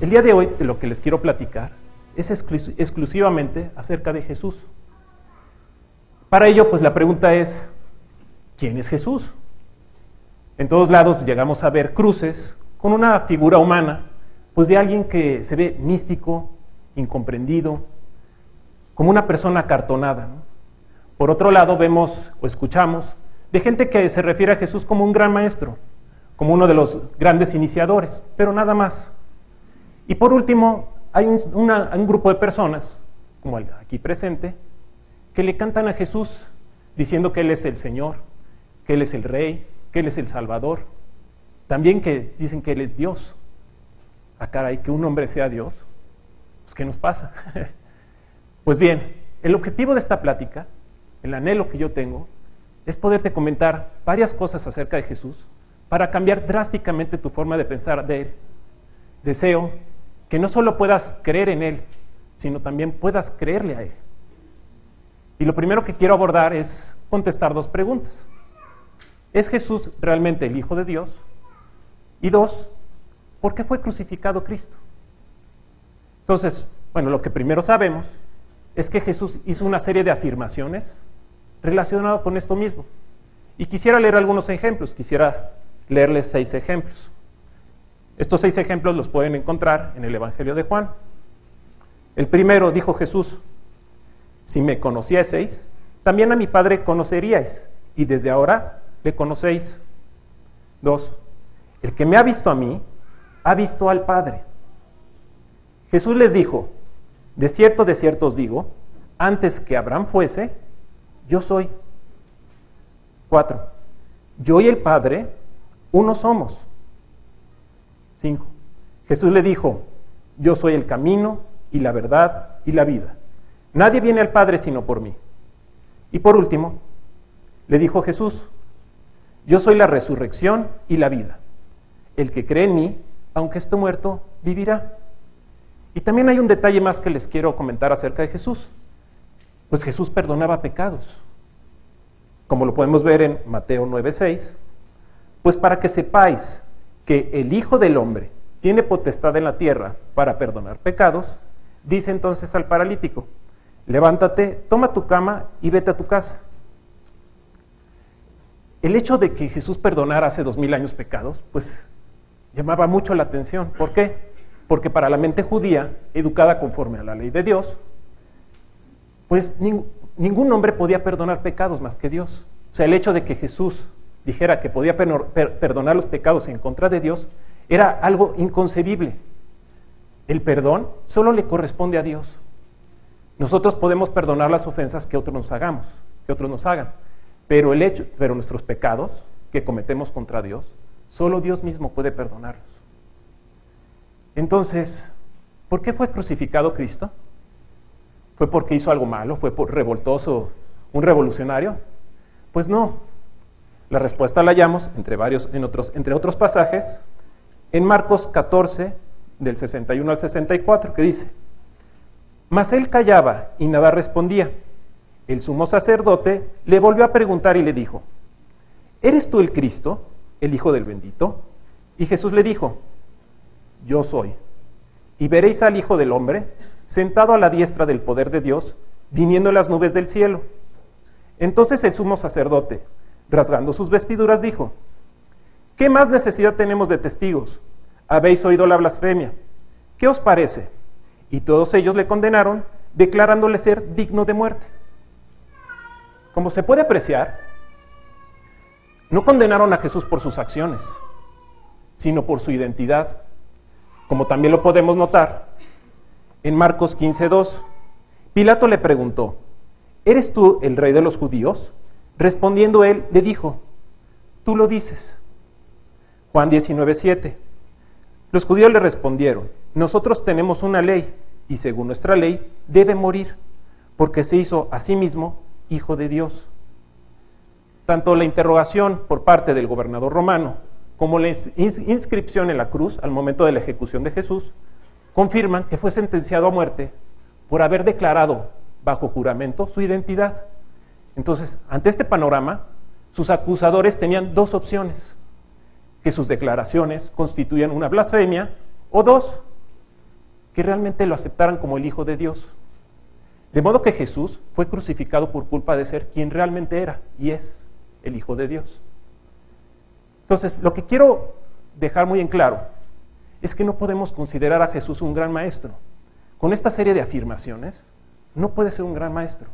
El día de hoy de lo que les quiero platicar es exclusivamente acerca de Jesús. Para ello, pues la pregunta es, ¿quién es Jesús? En todos lados llegamos a ver cruces con una figura humana, pues de alguien que se ve místico, incomprendido, como una persona acartonada. Por otro lado, vemos o escuchamos de gente que se refiere a Jesús como un gran maestro, como uno de los grandes iniciadores, pero nada más. Y por último, hay un, grupo de personas, como el aquí presente, que le cantan a Jesús diciendo que Él es el Señor, que Él es el Rey, que Él es el Salvador. También que dicen que Él es Dios. A ah, caray, que un hombre sea Dios. Pues, ¿qué nos pasa? pues bien, el objetivo de esta plática, el anhelo que yo tengo, es poderte comentar varias cosas acerca de Jesús para cambiar drásticamente tu forma de pensar de Él. Deseo que no solo puedas creer en Él, sino también puedas creerle a Él. Y lo primero que quiero abordar es contestar dos preguntas. ¿Es Jesús realmente el Hijo de Dios? Y dos, ¿por qué fue crucificado Cristo? Entonces, bueno, lo que primero sabemos es que Jesús hizo una serie de afirmaciones relacionadas con esto mismo. Y quisiera leer algunos ejemplos, quisiera leerles seis ejemplos. Estos seis ejemplos los pueden encontrar en el Evangelio de Juan. El primero dijo Jesús, si me conocieseis, también a mi Padre conoceríais, y desde ahora le conocéis. Dos, el que me ha visto a mí, ha visto al Padre. Jesús les dijo, de cierto, de cierto os digo, antes que Abraham fuese, yo soy. Cuatro, yo y el Padre, uno somos. 5. Jesús le dijo, yo soy el camino y la verdad y la vida. Nadie viene al Padre sino por mí. Y por último, le dijo Jesús, yo soy la resurrección y la vida. El que cree en mí, aunque esté muerto, vivirá. Y también hay un detalle más que les quiero comentar acerca de Jesús. Pues Jesús perdonaba pecados. Como lo podemos ver en Mateo 9:6, pues para que sepáis que el Hijo del Hombre tiene potestad en la tierra para perdonar pecados, dice entonces al paralítico, levántate, toma tu cama y vete a tu casa. El hecho de que Jesús perdonara hace dos mil años pecados, pues llamaba mucho la atención. ¿Por qué? Porque para la mente judía, educada conforme a la ley de Dios, pues ningún hombre podía perdonar pecados más que Dios. O sea, el hecho de que Jesús dijera que podía perdonar los pecados en contra de Dios, era algo inconcebible. El perdón solo le corresponde a Dios. Nosotros podemos perdonar las ofensas que otros nos hagamos, que otros nos hagan, pero el hecho, pero nuestros pecados que cometemos contra Dios, solo Dios mismo puede perdonarlos. Entonces, ¿por qué fue crucificado Cristo? ¿Fue porque hizo algo malo? ¿Fue por revoltoso, un revolucionario? Pues no, la respuesta la hallamos entre, varios, en otros, entre otros pasajes en Marcos 14, del 61 al 64, que dice, Mas él callaba y nada respondía. El sumo sacerdote le volvió a preguntar y le dijo, ¿Eres tú el Cristo, el Hijo del bendito? Y Jesús le dijo, Yo soy. Y veréis al Hijo del Hombre sentado a la diestra del poder de Dios, viniendo en las nubes del cielo. Entonces el sumo sacerdote, rasgando sus vestiduras, dijo, ¿qué más necesidad tenemos de testigos? Habéis oído la blasfemia. ¿Qué os parece? Y todos ellos le condenaron, declarándole ser digno de muerte. Como se puede apreciar, no condenaron a Jesús por sus acciones, sino por su identidad, como también lo podemos notar en Marcos 15.2. Pilato le preguntó, ¿eres tú el rey de los judíos? Respondiendo él, le dijo, tú lo dices. Juan 19:7. Los judíos le respondieron, nosotros tenemos una ley y según nuestra ley debe morir, porque se hizo a sí mismo hijo de Dios. Tanto la interrogación por parte del gobernador romano como la inscripción en la cruz al momento de la ejecución de Jesús confirman que fue sentenciado a muerte por haber declarado bajo juramento su identidad. Entonces, ante este panorama, sus acusadores tenían dos opciones, que sus declaraciones constituían una blasfemia, o dos, que realmente lo aceptaran como el Hijo de Dios. De modo que Jesús fue crucificado por culpa de ser quien realmente era y es el Hijo de Dios. Entonces, lo que quiero dejar muy en claro es que no podemos considerar a Jesús un gran maestro. Con esta serie de afirmaciones, no puede ser un gran maestro.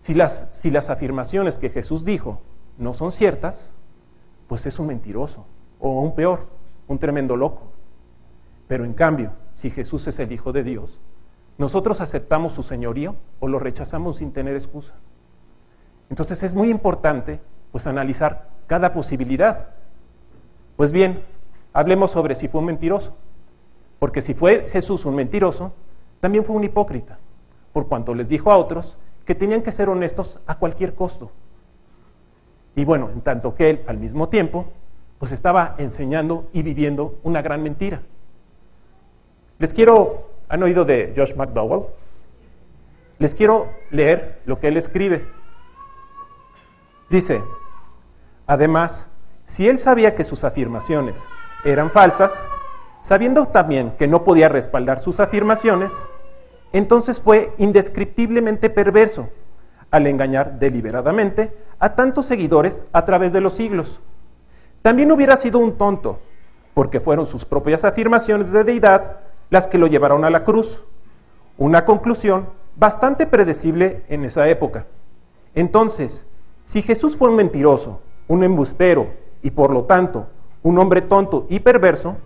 Si las, afirmaciones que Jesús dijo no son ciertas, pues es un mentiroso, o un peor, un tremendo loco. Pero en cambio, si Jesús es el Hijo de Dios, nosotros aceptamos su señorío o lo rechazamos sin tener excusa. Entonces es muy importante pues analizar cada posibilidad. Pues bien, hablemos sobre si fue un mentiroso. Porque si fue Jesús un mentiroso, también fue un hipócrita, por cuanto les dijo a otros que tenían que ser honestos a cualquier costo. Y bueno, en tanto que él al mismo tiempo, pues estaba enseñando y viviendo una gran mentira. Les quiero, ¿han oído de Josh McDowell? Les quiero leer lo que él escribe. Dice, además, si él sabía que sus afirmaciones eran falsas, sabiendo también que no podía respaldar sus afirmaciones, entonces fue indescriptiblemente perverso al engañar deliberadamente a tantos seguidores a través de los siglos. También hubiera sido un tonto, porque fueron sus propias afirmaciones de deidad las que lo llevaron a la cruz. Una conclusión bastante predecible en esa época. Entonces, si Jesús fue un mentiroso, un embustero y por lo tanto un hombre tonto y perverso,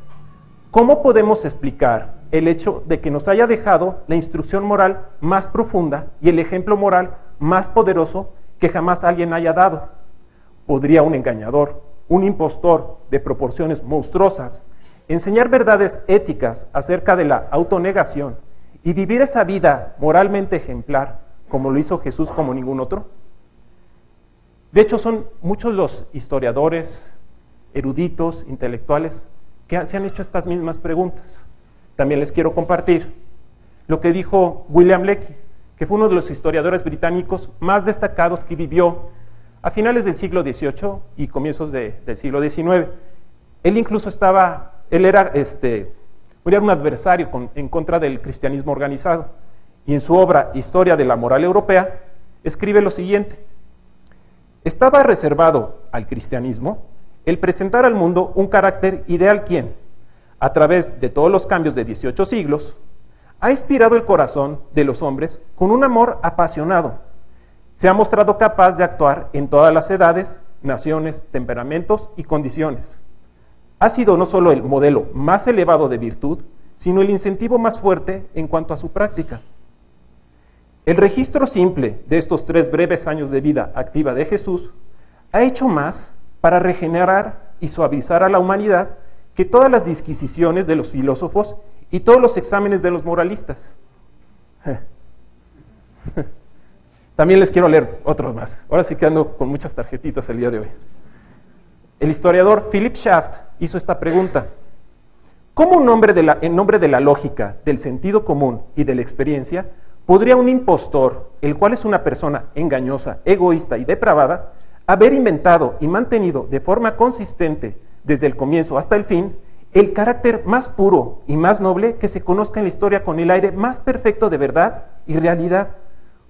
¿cómo podemos explicar el hecho de que nos haya dejado la instrucción moral más profunda y el ejemplo moral más poderoso que jamás alguien haya dado? ¿Podría un engañador, un impostor de proporciones monstruosas, enseñar verdades éticas acerca de la autonegación y vivir esa vida moralmente ejemplar como lo hizo Jesús como ningún otro? De hecho, son muchos los historiadores, eruditos, intelectuales, que se han hecho estas mismas preguntas. También les quiero compartir lo que dijo William Lecky, que fue uno de los historiadores británicos más destacados que vivió a finales del siglo XVIII y comienzos del siglo XIX. Él incluso estaba, él era, este, un adversario en contra del cristianismo organizado. Y en su obra Historia de la Moral Europea escribe lo siguiente. Estaba reservado al cristianismo el presentar al mundo un carácter ideal quien, a través de todos los cambios de 18 siglos, ha inspirado el corazón de los hombres con un amor apasionado. Se ha mostrado capaz de actuar en todas las edades, naciones, temperamentos y condiciones. Ha sido no solo el modelo más elevado de virtud, sino el incentivo más fuerte en cuanto a su práctica. El registro simple de estos tres breves años de vida activa de Jesús ha hecho más para regenerar y suavizar a la humanidad que todas las disquisiciones de los filósofos y todos los exámenes de los moralistas. También les quiero leer otros más. Ahora sí que ando con muchas tarjetitas el día de hoy. El historiador Philip Schaft hizo esta pregunta. ¿Cómo en nombre de la lógica, del sentido común y de la experiencia, podría un impostor, el cual es una persona engañosa, egoísta y depravada, haber inventado y mantenido de forma consistente desde el comienzo hasta el fin el carácter más puro y más noble que se conozca en la historia con el aire más perfecto de verdad y realidad.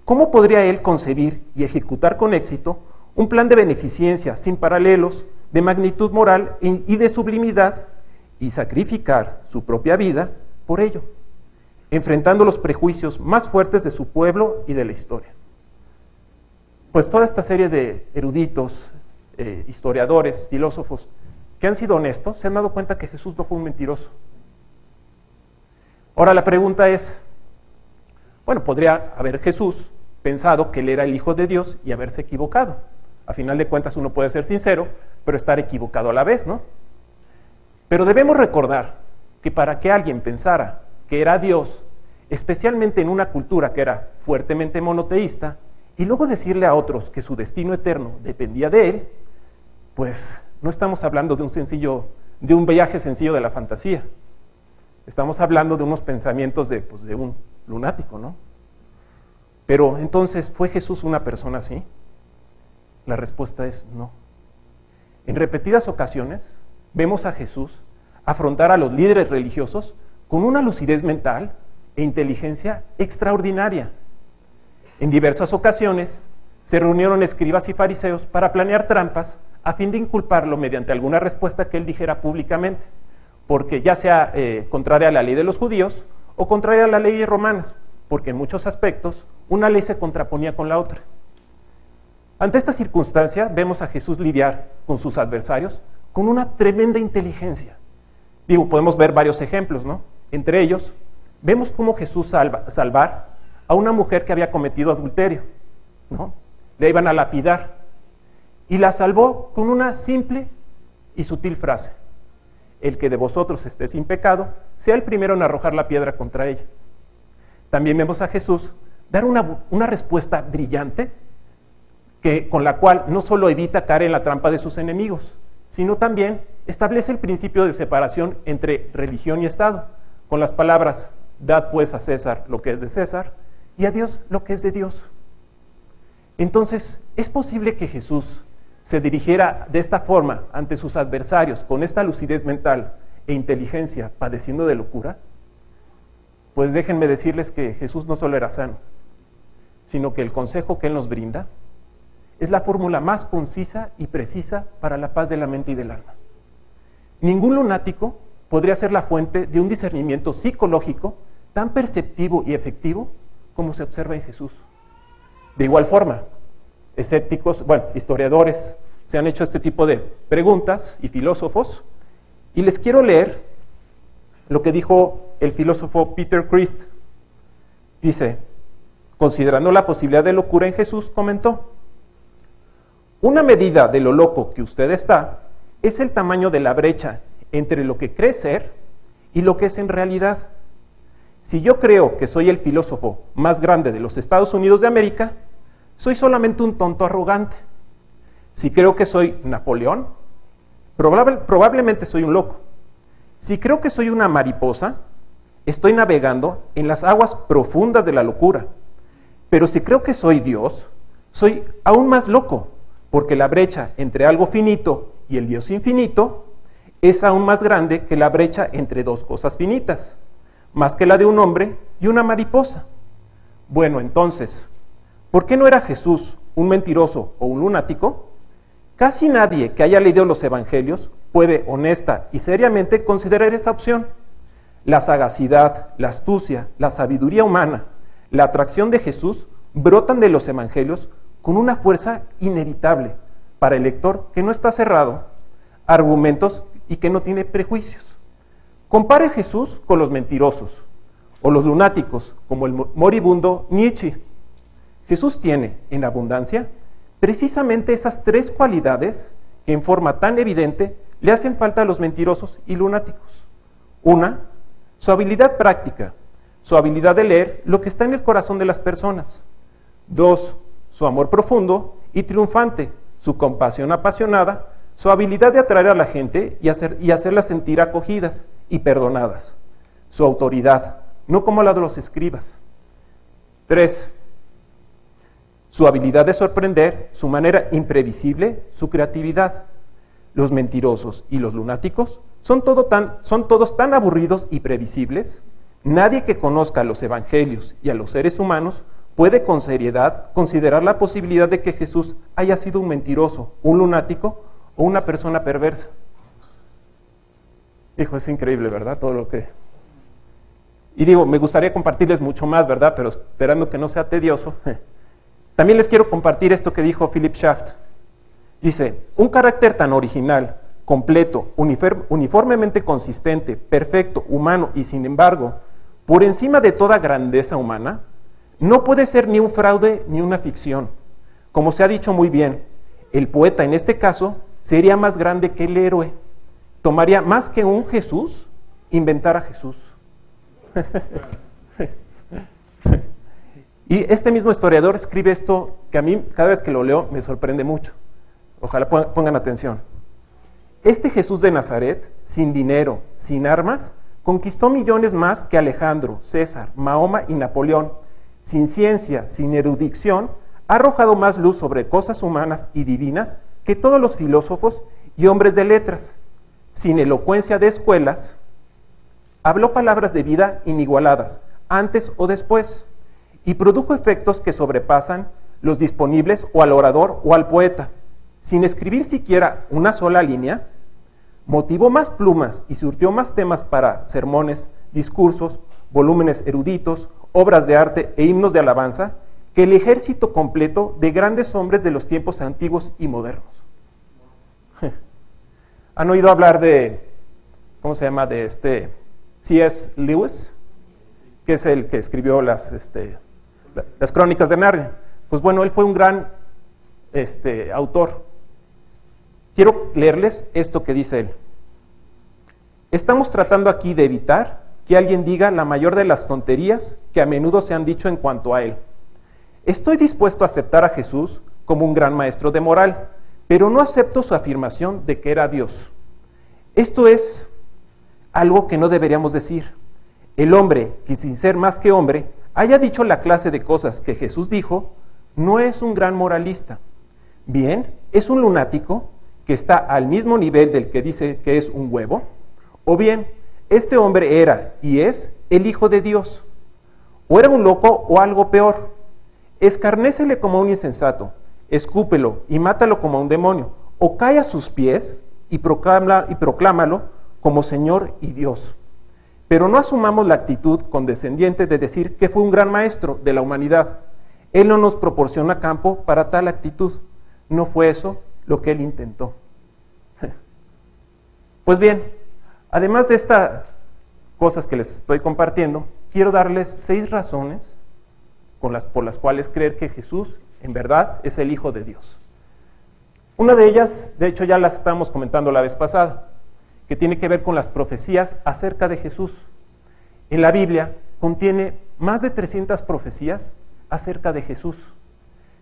¿Cómo podría él concebir y ejecutar con éxito un plan de beneficencia sin paralelos, de magnitud moral y de sublimidad, y sacrificar su propia vida por ello, enfrentando los prejuicios más fuertes de su pueblo y de la historia? pues toda esta serie de eruditos, eh, historiadores, filósofos, que han sido honestos, se han dado cuenta que Jesús no fue un mentiroso. Ahora la pregunta es, bueno, podría haber Jesús pensado que él era el Hijo de Dios y haberse equivocado. A final de cuentas uno puede ser sincero, pero estar equivocado a la vez, ¿no? Pero debemos recordar que para que alguien pensara que era Dios, especialmente en una cultura que era fuertemente monoteísta, y luego decirle a otros que su destino eterno dependía de él, pues no estamos hablando de un sencillo, de un viaje sencillo de la fantasía. Estamos hablando de unos pensamientos de, pues, de un lunático, ¿no? Pero entonces, ¿fue Jesús una persona así? La respuesta es no. En repetidas ocasiones vemos a Jesús afrontar a los líderes religiosos con una lucidez mental e inteligencia extraordinaria. En diversas ocasiones se reunieron escribas y fariseos para planear trampas a fin de inculparlo mediante alguna respuesta que él dijera públicamente, porque ya sea eh, contraria a la ley de los judíos o contraria a las leyes romanas, porque en muchos aspectos una ley se contraponía con la otra. Ante esta circunstancia vemos a Jesús lidiar con sus adversarios con una tremenda inteligencia. Podemos ver varios ejemplos, ¿no? Entre ellos, vemos cómo Jesús salva, salvar a una mujer que había cometido adulterio, ¿no? Le iban a lapidar y la salvó con una simple y sutil frase. El que de vosotros esté sin pecado, sea el primero en arrojar la piedra contra ella. También vemos a Jesús dar una, una respuesta brillante que, con la cual no solo evita caer en la trampa de sus enemigos, sino también establece el principio de separación entre religión y Estado, con las palabras, dad pues a César lo que es de César y a Dios lo que es de Dios. Entonces, ¿es posible que Jesús se dirigiera de esta forma ante sus adversarios, con esta lucidez mental e inteligencia, padeciendo de locura? Pues déjenme decirles que Jesús no solo era sano, sino que el consejo que Él nos brinda es la fórmula más concisa y precisa para la paz de la mente y del alma. Ningún lunático podría ser la fuente de un discernimiento psicológico tan perceptivo y efectivo como se observa en Jesús. De igual forma, escépticos, bueno, historiadores se han hecho este tipo de preguntas y filósofos, y les quiero leer lo que dijo el filósofo Peter Christ. Dice, considerando la posibilidad de locura en Jesús, comentó, una medida de lo loco que usted está es el tamaño de la brecha entre lo que cree ser y lo que es en realidad. Si yo creo que soy el filósofo más grande de los Estados Unidos de América, soy solamente un tonto arrogante. Si creo que soy Napoleón, probablemente soy un loco. Si creo que soy una mariposa, estoy navegando en las aguas profundas de la locura. Pero si creo que soy Dios, soy aún más loco, porque la brecha entre algo finito y el Dios infinito es aún más grande que la brecha entre dos cosas finitas, más que la de un hombre y una mariposa. Bueno, entonces, ¿por qué no era Jesús un mentiroso o un lunático? Casi nadie que haya leído los evangelios puede honesta y seriamente considerar esa opción. La sagacidad, la astucia, la sabiduría humana, la atracción de Jesús brotan de los evangelios con una fuerza inevitable para el lector que no está cerrado argumentos y que no tiene prejuicios. Compare Jesús con los mentirosos o los lunáticos, como el moribundo Nietzsche. Jesús tiene en abundancia precisamente esas tres cualidades que en forma tan evidente le hacen falta a los mentirosos y lunáticos. Una, su habilidad práctica, su habilidad de leer lo que está en el corazón de las personas. Dos, su amor profundo y triunfante, su compasión apasionada, su habilidad de atraer a la gente y, y hacerlas sentir acogidas y perdonadas, su autoridad, no como la de los escribas. Tres, su habilidad de sorprender, su manera imprevisible, su creatividad. Los mentirosos y los lunáticos son, tan, todos tan aburridos y previsibles. Nadie que conozca los evangelios y a los seres humanos puede con seriedad considerar la posibilidad de que Jesús haya sido un mentiroso, un lunático o una persona perversa. Hijo, es increíble, ¿verdad? Todo lo que... Y digo, me gustaría compartirles mucho más, ¿verdad? Pero esperando que no sea tedioso. También les quiero compartir esto que dijo Philip Schaft. Dice, un carácter tan original, completo, uniformemente consistente, perfecto, humano y sin embargo, por encima de toda grandeza humana, no puede ser ni un fraude ni una ficción. Como se ha dicho muy bien, el poeta en este caso sería más grande que el héroe. Tomaría más que un Jesús inventar a Jesús. y este mismo historiador escribe esto que a mí cada vez que lo leo me sorprende mucho. Ojalá pongan atención. Este Jesús de Nazaret, sin dinero, sin armas, conquistó millones más que Alejandro, César, Mahoma y Napoleón sin ciencia, sin erudición, ha arrojado más luz sobre cosas humanas y divinas que todos los filósofos y hombres de letras. Sin elocuencia de escuelas, Habló palabras de vida inigualadas, antes o después, y produjo efectos que sobrepasan los disponibles o al orador o al poeta. Sin escribir siquiera una sola línea, motivó más plumas y surtió más temas para sermones, discursos, volúmenes eruditos, obras de arte e himnos de alabanza que el ejército completo de grandes hombres de los tiempos antiguos y modernos. ¿Han oído hablar de, ¿cómo se llama? De este C.S. Lewis, que es el que escribió las, este, las crónicas de Narnia. Pues bueno, él fue un gran este, autor. Quiero leerles esto que dice él. Estamos tratando aquí de evitar que alguien diga la mayor de las tonterías que a menudo se han dicho en cuanto a él. Estoy dispuesto a aceptar a Jesús como un gran maestro de moral, pero no acepto su afirmación de que era Dios. Esto es algo que no deberíamos decir. El hombre que sin ser más que hombre haya dicho la clase de cosas que Jesús dijo, no es un gran moralista. Bien, es un lunático que está al mismo nivel del que dice que es un huevo. O bien, este hombre era y es el Hijo de Dios. O era un loco o algo peor escarnécele como un insensato, escúpelo y mátalo como un demonio, o cae a sus pies y, y proclámalo como Señor y Dios. Pero no asumamos la actitud condescendiente de decir que fue un gran maestro de la humanidad. Él no nos proporciona campo para tal actitud. No fue eso lo que él intentó. Pues bien, además de estas cosas que les estoy compartiendo, quiero darles seis razones las, por las cuales creer que Jesús en verdad es el Hijo de Dios. Una de ellas, de hecho ya las estábamos comentando la vez pasada, que tiene que ver con las profecías acerca de Jesús. En la Biblia contiene más de 300 profecías acerca de Jesús.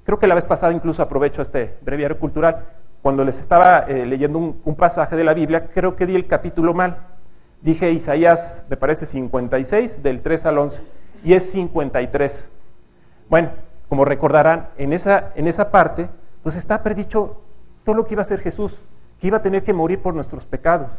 Creo que la vez pasada incluso aprovecho este breviario cultural. Cuando les estaba eh, leyendo un, pasaje de la Biblia, creo que di el capítulo mal. Dije Isaías, me parece 56, del 3 al 11, y es 53. Bueno, como recordarán, en esa, en esa parte, pues está predicho todo lo que iba a hacer Jesús, que iba a tener que morir por nuestros pecados.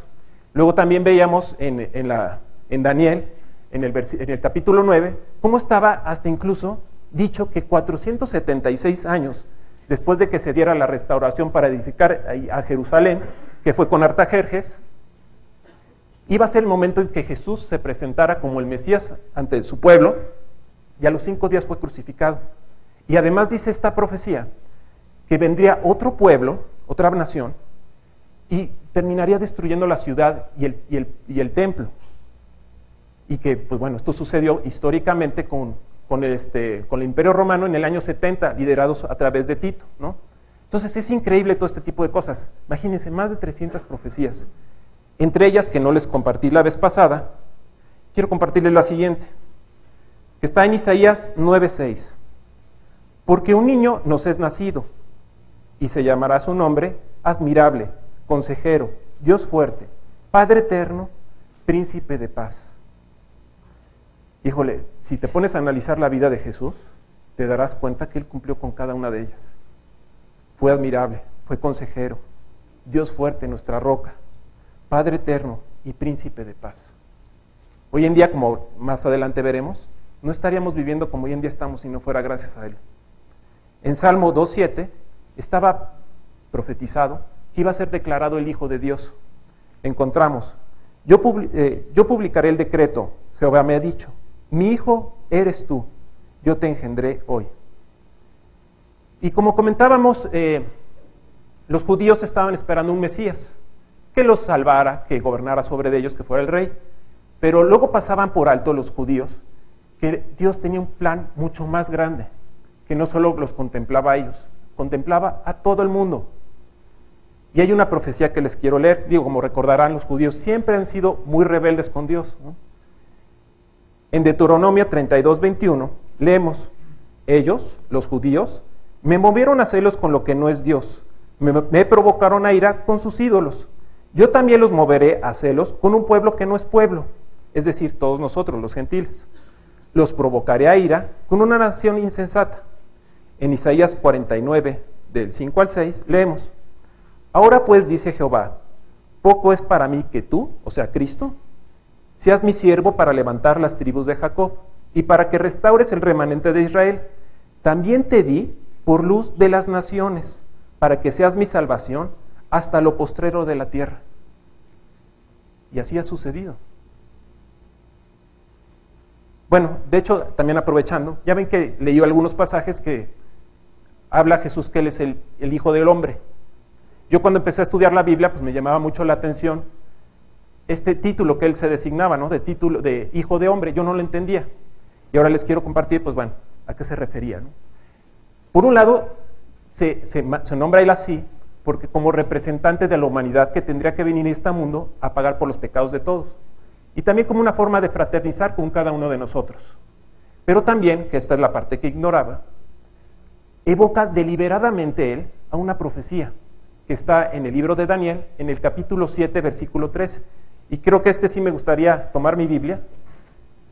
Luego también veíamos en, la, Daniel, en el, en el capítulo 9, cómo estaba hasta incluso dicho que 476 años después de que se diera la restauración para edificar a Jerusalén, que fue con Artajerjes, iba a ser el momento en que Jesús se presentara como el Mesías ante su pueblo y a los cinco días fue crucificado. Y además dice esta profecía que vendría otro pueblo, otra nación, y terminaría destruyendo la ciudad y el, y el, templo. Y que, pues bueno, esto sucedió históricamente con, con, este, con el Imperio Romano en el año 70, liderados a través de Tito, ¿no? Entonces es increíble todo este tipo de cosas. Imagínense, más de 300 profecías. Entre ellas, que no les compartí la vez pasada, quiero compartirles la siguiente que está en Isaías 9:6. Porque un niño nos es nacido y se llamará su nombre admirable, consejero, Dios fuerte, Padre eterno, príncipe de paz. Híjole, si te pones a analizar la vida de Jesús, te darás cuenta que Él cumplió con cada una de ellas. Fue admirable, fue consejero, Dios fuerte, nuestra roca, Padre eterno y príncipe de paz. Hoy en día, como más adelante veremos, no estaríamos viviendo como hoy en día estamos si no fuera gracias a Él. En Salmo 2.7 estaba profetizado que iba a ser declarado el Hijo de Dios. Encontramos, yo, eh, yo publicaré el decreto, Jehová me ha dicho, mi Hijo eres tú, yo te engendré hoy. Y como comentábamos, eh, los judíos estaban esperando un Mesías que los salvara, que gobernara sobre ellos, que fuera el rey. Pero luego pasaban por alto los judíos que Dios tenía un plan mucho más grande, que no solo los contemplaba a ellos, contemplaba a todo el mundo. Y hay una profecía que les quiero leer, digo, como recordarán, los judíos siempre han sido muy rebeldes con Dios. En Deuteronomio 32, 21, leemos, ellos, los judíos, me movieron a celos con lo que no es Dios, me, me provocaron a ira con sus ídolos. Yo también los moveré a celos con un pueblo que no es pueblo, es decir, todos nosotros, los gentiles los provocaré a ira con una nación insensata. En Isaías 49, del 5 al 6, leemos, Ahora pues dice Jehová, poco es para mí que tú, o sea, Cristo, seas mi siervo para levantar las tribus de Jacob y para que restaures el remanente de Israel. También te di por luz de las naciones, para que seas mi salvación hasta lo postrero de la tierra. Y así ha sucedido. Bueno, de hecho, también aprovechando, ya ven que leyó algunos pasajes que habla Jesús que Él es el, el, Hijo del Hombre. Yo cuando empecé a estudiar la Biblia, pues me llamaba mucho la atención este título que Él se designaba, ¿no? De título de Hijo de Hombre, yo no lo entendía. Y ahora les quiero compartir, pues bueno, a qué se refería. Por un lado, se, se, se nombra Él así porque como representante de la humanidad que tendría que venir a este mundo a pagar por los pecados de todos y también como una forma de fraternizar con cada uno de nosotros. Pero también, que esta es la parte que ignoraba, evoca deliberadamente él a una profecía que está en el libro de Daniel, en el capítulo 7, versículo 13. Y creo que este sí me gustaría tomar mi Biblia,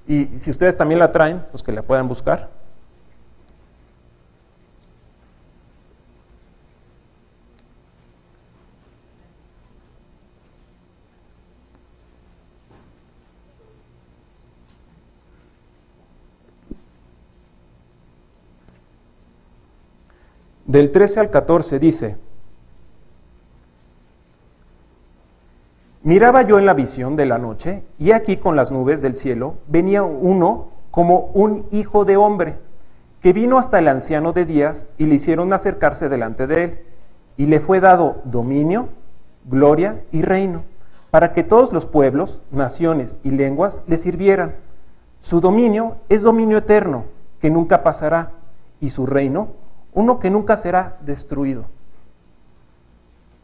y si ustedes también la traen, pues que la puedan buscar. del 13 al 14 dice, Miraba yo en la visión de la noche, y aquí con las nubes del cielo venía uno como un hijo de hombre, que vino hasta el anciano de días y le hicieron acercarse delante de él, y le fue dado dominio, gloria y reino, para que todos los pueblos, naciones y lenguas le sirvieran. Su dominio es dominio eterno, que nunca pasará, y su reino uno que nunca será destruido.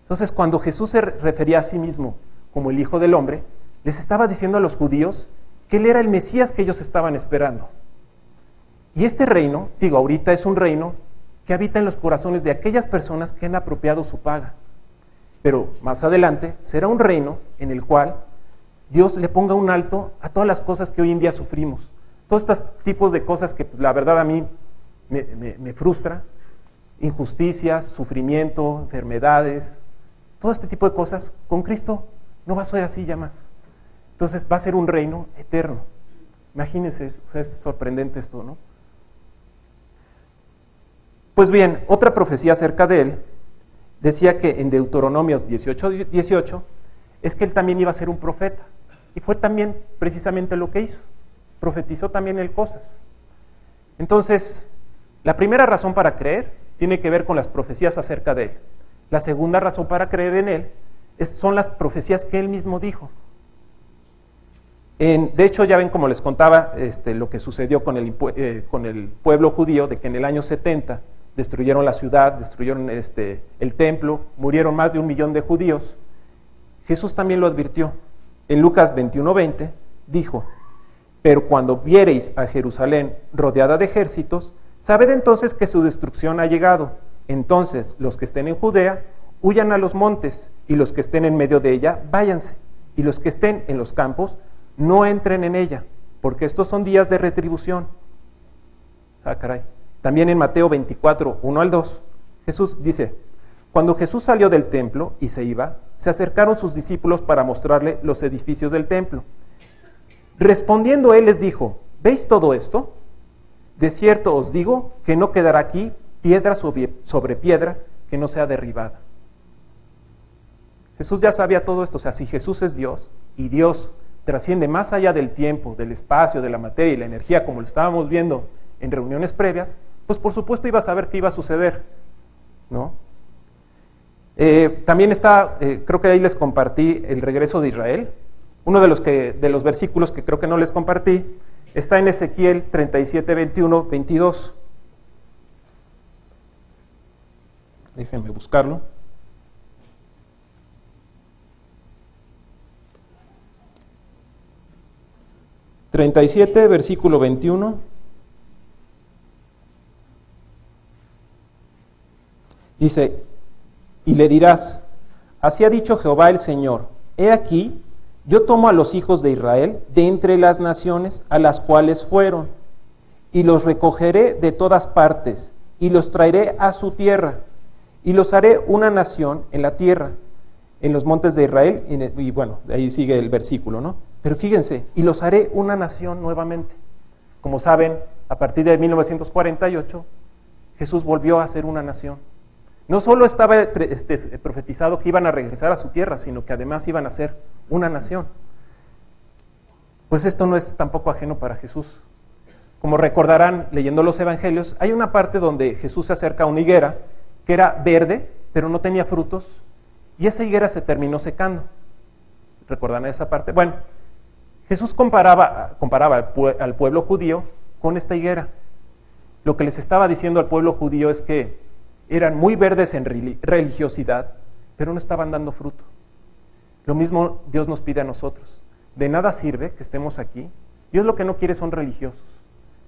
Entonces, cuando Jesús se refería a sí mismo como el Hijo del Hombre, les estaba diciendo a los judíos que Él era el Mesías que ellos estaban esperando. Y este reino, digo, ahorita es un reino que habita en los corazones de aquellas personas que han apropiado su paga. Pero más adelante será un reino en el cual Dios le ponga un alto a todas las cosas que hoy en día sufrimos. Todos estos tipos de cosas que pues, la verdad a mí me, me, me frustra, injusticias, sufrimiento, enfermedades, todo este tipo de cosas, con Cristo no va a ser así ya más. Entonces va a ser un reino eterno. Imagínense, es sorprendente esto, ¿no? Pues bien, otra profecía acerca de él decía que en Deuteronomios 18, 18 es que él también iba a ser un profeta. Y fue también precisamente lo que hizo. Profetizó también él cosas. Entonces, la primera razón para creer tiene que ver con las profecías acerca de él. La segunda razón para creer en él son las profecías que él mismo dijo. de hecho, ya ven como les contaba este, lo que sucedió con el, eh, pueblo judío, de que en el año 70 destruyeron la ciudad, destruyeron este, el templo, murieron más de un millón de judíos. Jesús también lo advirtió. En Lucas 21:20 dijo, pero cuando viereis a Jerusalén rodeada de ejércitos, Sabed entonces que su destrucción ha llegado. Entonces los que estén en Judea, huyan a los montes, y los que estén en medio de ella, váyanse. Y los que estén en los campos, no entren en ella, porque estos son días de retribución. Ah, caray. También en Mateo 24, 1 al 2, Jesús dice, cuando Jesús salió del templo y se iba, se acercaron sus discípulos para mostrarle los edificios del templo. Respondiendo él les dijo, ¿veis todo esto? De cierto os digo que no quedará aquí piedra sobre piedra que no sea derribada. Jesús ya sabía todo esto, o sea, si Jesús es Dios y Dios trasciende más allá del tiempo, del espacio, de la materia y la energía, como lo estábamos viendo en reuniones previas, pues por supuesto iba a saber qué iba a suceder, ¿no? Eh, también está, eh, creo que ahí les compartí el regreso de Israel, uno de los, que, de los versículos que creo que no les compartí Está en Ezequiel 37, 21, 22. Déjenme buscarlo. Treinta y siete, versículo 21. Dice, y le dirás, así ha dicho Jehová el Señor, he aquí, yo tomo a los hijos de Israel de entre las naciones a las cuales fueron, y los recogeré de todas partes, y los traeré a su tierra, y los haré una nación en la tierra, en los montes de Israel, y, bueno, ahí sigue el versículo, ¿no? Pero fíjense, y los haré una nación nuevamente. Como saben, a partir de 1948, Jesús volvió a ser una nación. No solo estaba este, profetizado que iban a regresar a su tierra, sino que además iban a ser una nación. Pues esto no es tampoco ajeno para Jesús. Como recordarán leyendo los evangelios, hay una parte donde Jesús se acerca a una higuera que era verde, pero no tenía frutos, y esa higuera se terminó secando. ¿Recordarán esa parte? Bueno, Jesús comparaba, comparaba al, al pueblo judío con esta higuera. Lo que les estaba diciendo al pueblo judío es que eran muy verdes en religiosidad, pero no estaban dando fruto. Lo mismo Dios nos pide a nosotros. De nada sirve que estemos aquí. Dios lo que no quiere son religiosos.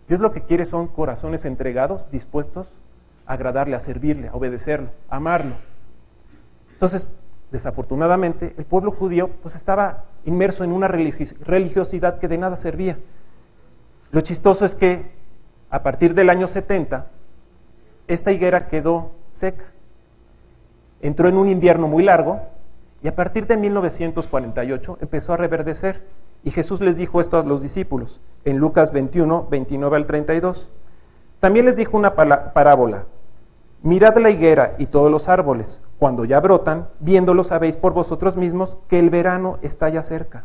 Dios lo que quiere son corazones entregados, dispuestos a agradarle, a servirle, a obedecerlo, a amarlo. Entonces, desafortunadamente, el pueblo judío pues estaba inmerso en una religiosidad que de nada servía. Lo chistoso es que a partir del año 70, esta higuera quedó seca. Entró en un invierno muy largo y a partir de 1948 empezó a reverdecer. Y Jesús les dijo esto a los discípulos en Lucas 21, 29 al 32. También les dijo una parábola. Mirad la higuera y todos los árboles. Cuando ya brotan, viéndolos sabéis por vosotros mismos que el verano está ya cerca.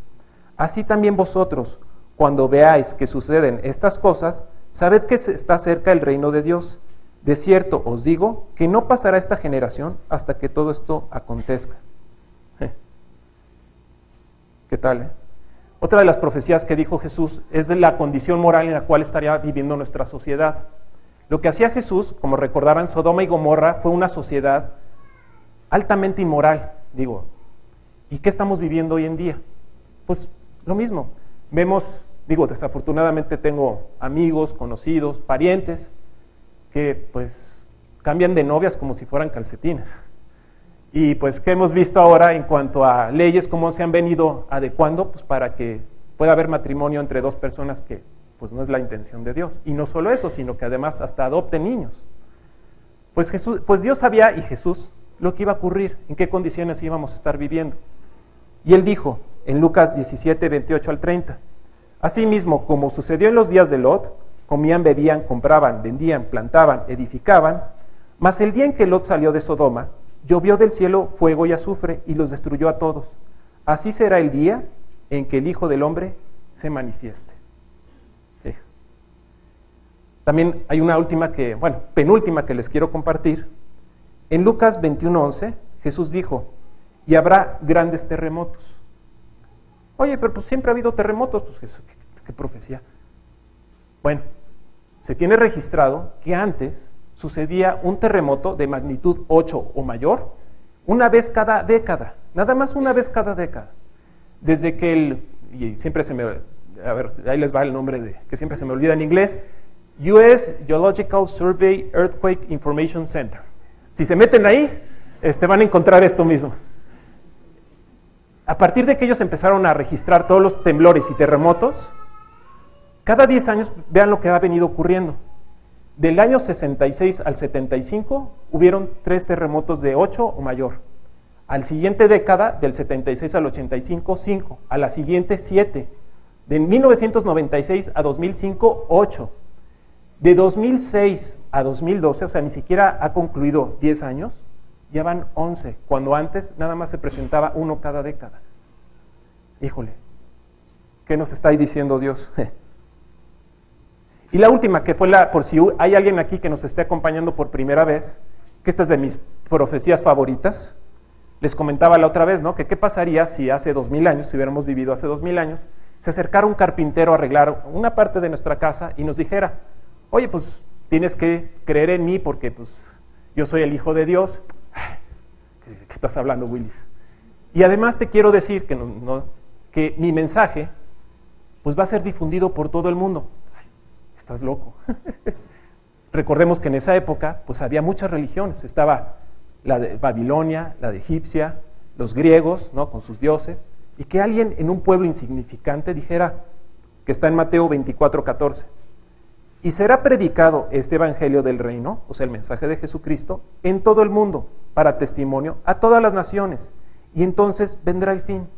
Así también vosotros, cuando veáis que suceden estas cosas, sabed que está cerca el reino de Dios. De cierto os digo que no pasará esta generación hasta que todo esto acontezca. ¿Qué tal? Eh? Otra de las profecías que dijo Jesús es de la condición moral en la cual estaría viviendo nuestra sociedad. Lo que hacía Jesús, como recordarán, Sodoma y Gomorra fue una sociedad altamente inmoral, digo. ¿Y qué estamos viviendo hoy en día? Pues lo mismo. Vemos, digo, desafortunadamente tengo amigos, conocidos, parientes que pues cambian de novias como si fueran calcetines. Y pues, ¿qué hemos visto ahora en cuanto a leyes, cómo se han venido adecuando pues, para que pueda haber matrimonio entre dos personas que pues no es la intención de Dios? Y no solo eso, sino que además hasta adopten niños. Pues, Jesús, pues Dios sabía y Jesús lo que iba a ocurrir, en qué condiciones íbamos a estar viviendo. Y él dijo en Lucas 17, 28 al 30, Asimismo, como sucedió en los días de Lot, comían, bebían, compraban, vendían, plantaban, edificaban, mas el día en que Lot salió de Sodoma, Llovió del cielo fuego y azufre y los destruyó a todos. Así será el día en que el Hijo del Hombre se manifieste. También hay una última que, bueno, penúltima que les quiero compartir. En Lucas 21:11, Jesús dijo, y habrá grandes terremotos. Oye, pero pues siempre ha habido terremotos, pues ¿qué, qué profecía. Bueno, se tiene registrado que antes sucedía un terremoto de magnitud 8 o mayor una vez cada década, nada más una vez cada década. Desde que el, y siempre se me, a ver, ahí les va el nombre de, que siempre se me olvida en inglés, US Geological Survey Earthquake Information Center. Si se meten ahí, este, van a encontrar esto mismo. A partir de que ellos empezaron a registrar todos los temblores y terremotos, cada 10 años vean lo que ha venido ocurriendo. Del año 66 al 75 hubieron tres terremotos de 8 o mayor. Al siguiente década, del 76 al 85, 5. A la siguiente, 7. De 1996 a 2005, 8. De 2006 a 2012, o sea, ni siquiera ha concluido 10 años, ya van 11, cuando antes nada más se presentaba uno cada década. Híjole, ¿qué nos está diciendo Dios? Y la última, que fue la, por si hay alguien aquí que nos esté acompañando por primera vez, que esta es de mis profecías favoritas, les comentaba la otra vez, ¿no? Que qué pasaría si hace dos mil años, si hubiéramos vivido hace dos mil años, se acercara un carpintero a arreglar una parte de nuestra casa y nos dijera, oye, pues tienes que creer en mí porque pues yo soy el Hijo de Dios. ¿Qué, estás hablando, Willis? Y además te quiero decir que, que mi mensaje pues va a ser difundido por todo el mundo estás loco. Recordemos que en esa época pues había muchas religiones, estaba la de Babilonia, la de Egipcia, los griegos, ¿no? con sus dioses, y que alguien en un pueblo insignificante dijera, que está en Mateo 24, 14, y será predicado este evangelio del reino, o sea, el mensaje de Jesucristo, en todo el mundo, para testimonio a todas las naciones, y entonces vendrá el fin.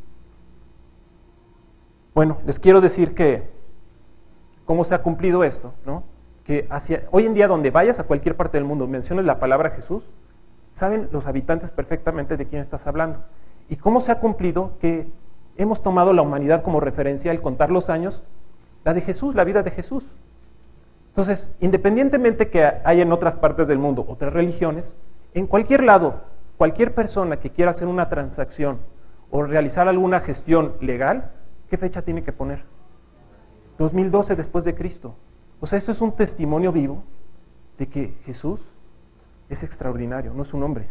Bueno, les quiero decir que cómo se ha cumplido esto, ¿no? Que hacia, hoy en día donde vayas a cualquier parte del mundo, menciones la palabra Jesús, saben los habitantes perfectamente de quién estás hablando. Y cómo se ha cumplido que hemos tomado la humanidad como referencia al contar los años, la de Jesús, la vida de Jesús. Entonces, independientemente que haya en otras partes del mundo otras religiones, en cualquier lado, cualquier persona que quiera hacer una transacción o realizar alguna gestión legal, ¿qué fecha tiene que poner? 2012 después de Cristo. O sea, esto es un testimonio vivo de que Jesús es extraordinario, no es un hombre.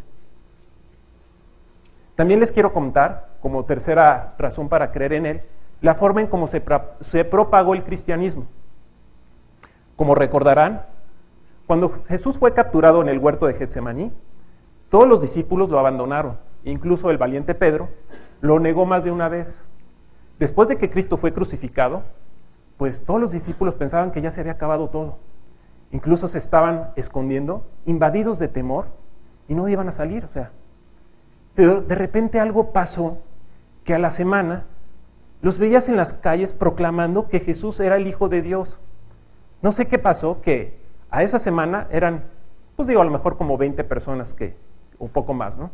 También les quiero contar, como tercera razón para creer en Él, la forma en cómo se, se propagó el cristianismo. Como recordarán, cuando Jesús fue capturado en el huerto de Getsemaní, todos los discípulos lo abandonaron, incluso el valiente Pedro lo negó más de una vez. Después de que Cristo fue crucificado, pues todos los discípulos pensaban que ya se había acabado todo. Incluso se estaban escondiendo, invadidos de temor, y no iban a salir, o sea. Pero de repente algo pasó que a la semana los veías en las calles proclamando que Jesús era el Hijo de Dios. No sé qué pasó, que a esa semana eran, pues digo, a lo mejor como 20 personas que, un poco más, ¿no?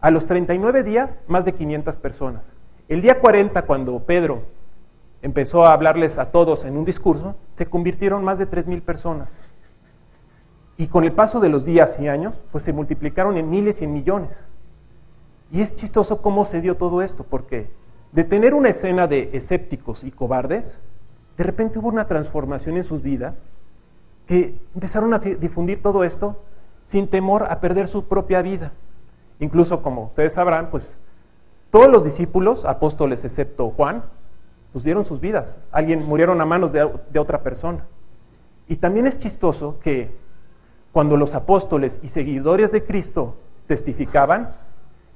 A los 39 días, más de 500 personas. El día 40, cuando Pedro empezó a hablarles a todos en un discurso, se convirtieron más de 3.000 personas. Y con el paso de los días y años, pues se multiplicaron en miles y en millones. Y es chistoso cómo se dio todo esto, porque de tener una escena de escépticos y cobardes, de repente hubo una transformación en sus vidas que empezaron a difundir todo esto sin temor a perder su propia vida. Incluso, como ustedes sabrán, pues todos los discípulos, apóstoles excepto Juan, pues dieron sus vidas. Alguien murieron a manos de, de otra persona. Y también es chistoso que cuando los apóstoles y seguidores de Cristo testificaban,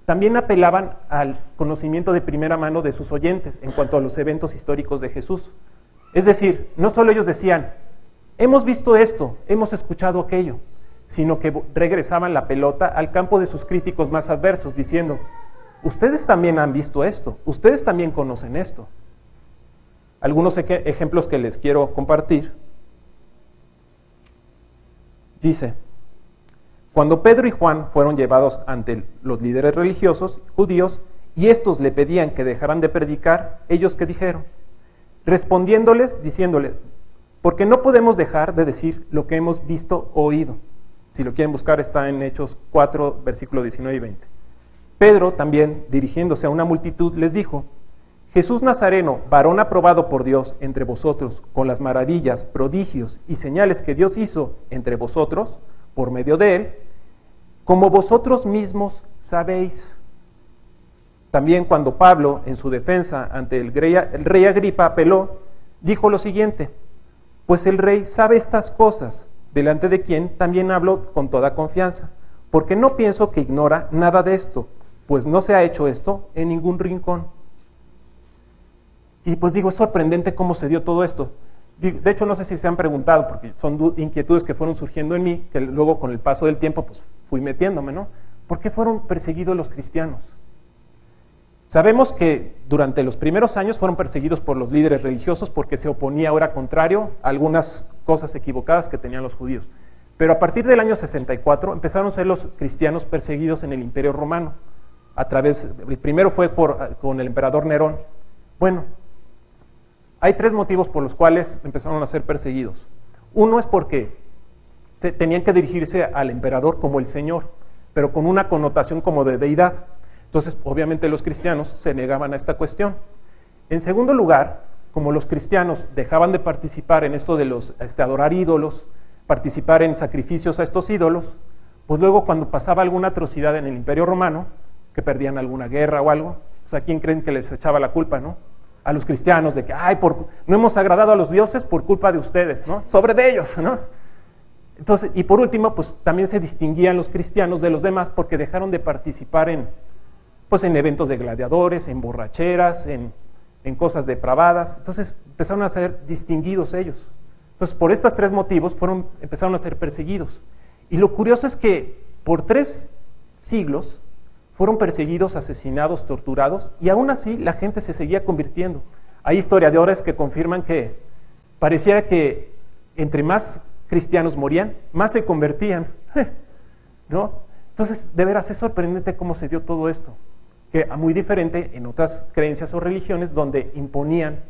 también apelaban al conocimiento de primera mano de sus oyentes en cuanto a los eventos históricos de Jesús. Es decir, no solo ellos decían, hemos visto esto, hemos escuchado aquello, sino que regresaban la pelota al campo de sus críticos más adversos, diciendo, ustedes también han visto esto, ustedes también conocen esto. Algunos ejemplos que les quiero compartir. Dice, cuando Pedro y Juan fueron llevados ante los líderes religiosos judíos y estos le pedían que dejaran de predicar, ellos que dijeron, respondiéndoles, diciéndoles, porque no podemos dejar de decir lo que hemos visto o oído. Si lo quieren buscar está en Hechos 4, versículo 19 y 20. Pedro también, dirigiéndose a una multitud, les dijo, Jesús Nazareno, varón aprobado por Dios entre vosotros, con las maravillas, prodigios y señales que Dios hizo entre vosotros, por medio de él, como vosotros mismos sabéis. También cuando Pablo, en su defensa ante el rey, Agripa, apeló, dijo lo siguiente, pues el rey sabe estas cosas, delante de quien también hablo con toda confianza, porque no pienso que ignora nada de esto, pues no se ha hecho esto en ningún rincón. Y pues digo, es sorprendente cómo se dio todo esto. De hecho, no sé si se han preguntado, porque son inquietudes que fueron surgiendo en mí, que luego con el paso del tiempo pues fui metiéndome, ¿no? ¿Por qué fueron perseguidos los cristianos? Sabemos que durante los primeros años fueron perseguidos por los líderes religiosos porque se oponía ahora contrario a algunas cosas equivocadas que tenían los judíos. Pero a partir del año 64 empezaron a ser los cristianos perseguidos en el Imperio Romano. A través, primero fue por, con el emperador Nerón. Bueno, hay tres motivos por los cuales empezaron a ser perseguidos. Uno es porque se, tenían que dirigirse al emperador como el Señor, pero con una connotación como de deidad. Entonces, obviamente los cristianos se negaban a esta cuestión. En segundo lugar, como los cristianos dejaban de participar en esto de los este, adorar ídolos, participar en sacrificios a estos ídolos, pues luego cuando pasaba alguna atrocidad en el Imperio Romano, que perdían alguna guerra o algo, o sea, ¿quién creen que les echaba la culpa, no? a los cristianos de que, ay, por, no hemos agradado a los dioses por culpa de ustedes, ¿no? Sobre de ellos, ¿no? Entonces, y por último, pues también se distinguían los cristianos de los demás porque dejaron de participar en, pues en eventos de gladiadores, en borracheras, en, en cosas depravadas. Entonces empezaron a ser distinguidos ellos. Entonces, por estos tres motivos fueron, empezaron a ser perseguidos. Y lo curioso es que por tres siglos fueron perseguidos, asesinados, torturados, y aún así la gente se seguía convirtiendo. Hay historiadores que confirman que parecía que entre más cristianos morían, más se convertían. ¿No? Entonces, de veras es sorprendente cómo se dio todo esto, muy diferente en otras creencias o religiones donde imponían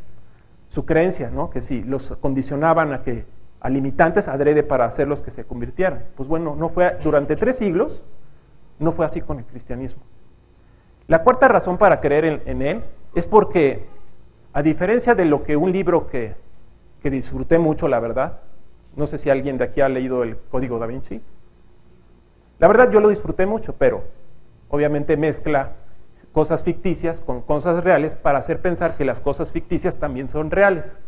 su creencia, ¿no? Que si los condicionaban a que a limitantes adrede para hacerlos que se convirtieran. Pues bueno, no fue durante tres siglos, no fue así con el cristianismo. La cuarta razón para creer en, él es porque, a diferencia de lo que un libro que, que disfruté mucho, la verdad, no sé si alguien de aquí ha leído el Código da Vinci, la verdad yo lo disfruté mucho, pero obviamente mezcla cosas ficticias con cosas reales para hacer pensar que las cosas ficticias también son reales.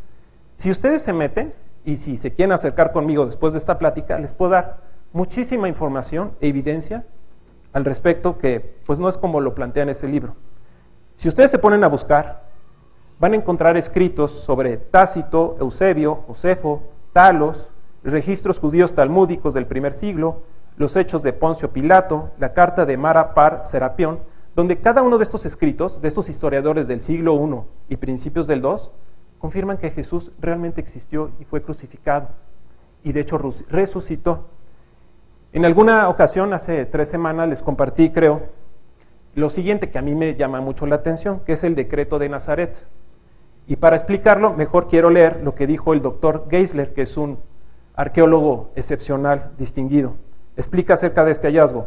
Si ustedes se meten y si se quieren acercar conmigo después de esta plática, les puedo dar muchísima información, evidencia al respecto que pues no es como lo plantea en ese libro. Si ustedes se ponen a buscar, van a encontrar escritos sobre Tácito, Eusebio, Josefo, Talos, registros judíos talmúdicos del primer siglo, los hechos de Poncio Pilato, la carta de Mara Par Serapión, donde cada uno de estos escritos, de estos historiadores del siglo I y principios del II, confirman que Jesús realmente existió y fue crucificado, y de hecho resucitó. En alguna ocasión, hace tres semanas, les compartí, creo, lo siguiente que a mí me llama mucho la atención, que es el decreto de Nazaret. Y para explicarlo, mejor quiero leer lo que dijo el doctor Geisler, que es un arqueólogo excepcional, distinguido. Explica acerca de este hallazgo.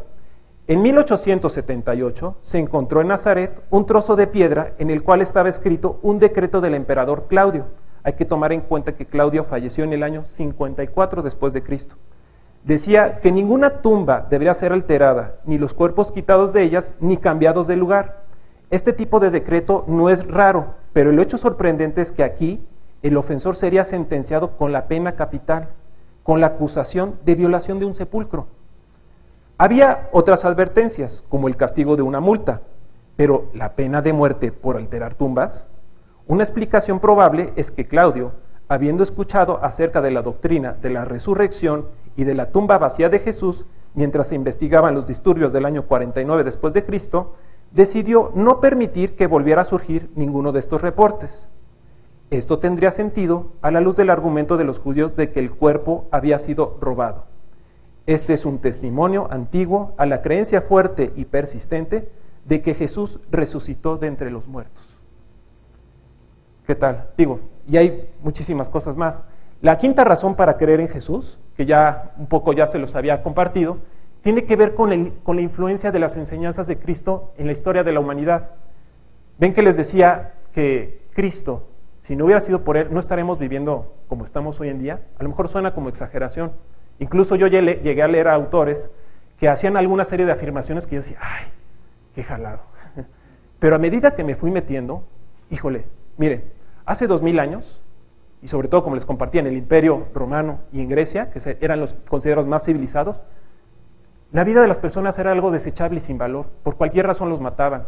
En 1878 se encontró en Nazaret un trozo de piedra en el cual estaba escrito un decreto del emperador Claudio. Hay que tomar en cuenta que Claudio falleció en el año 54 después de Cristo decía que ninguna tumba debería ser alterada, ni los cuerpos quitados de ellas, ni cambiados de lugar. Este tipo de decreto no es raro, pero el hecho sorprendente es que aquí el ofensor sería sentenciado con la pena capital, con la acusación de violación de un sepulcro. Había otras advertencias, como el castigo de una multa, pero la pena de muerte por alterar tumbas. Una explicación probable es que Claudio, habiendo escuchado acerca de la doctrina de la resurrección y de la tumba vacía de Jesús, mientras se investigaban los disturbios del año 49 después de Cristo, decidió no permitir que volviera a surgir ninguno de estos reportes. Esto tendría sentido a la luz del argumento de los judíos de que el cuerpo había sido robado. Este es un testimonio antiguo a la creencia fuerte y persistente de que Jesús resucitó de entre los muertos. ¿Qué tal? Digo, y hay muchísimas cosas más. La quinta razón para creer en Jesús, que ya un poco ya se los había compartido, tiene que ver con, la influencia de las enseñanzas de Cristo en la historia de la humanidad. Ven que les decía que Cristo, si no hubiera sido por Él, no estaremos viviendo como estamos hoy en día. A lo mejor suena como exageración. Incluso yo llegué a leer a autores que hacían alguna serie de afirmaciones que yo decía, ay, qué jalado. Pero a medida que me fui metiendo, híjole, miren, hace dos mil años y sobre todo como les compartía en el imperio romano y en Grecia, que eran los considerados más civilizados, la vida de las personas era algo desechable y sin valor. Por cualquier razón los mataban.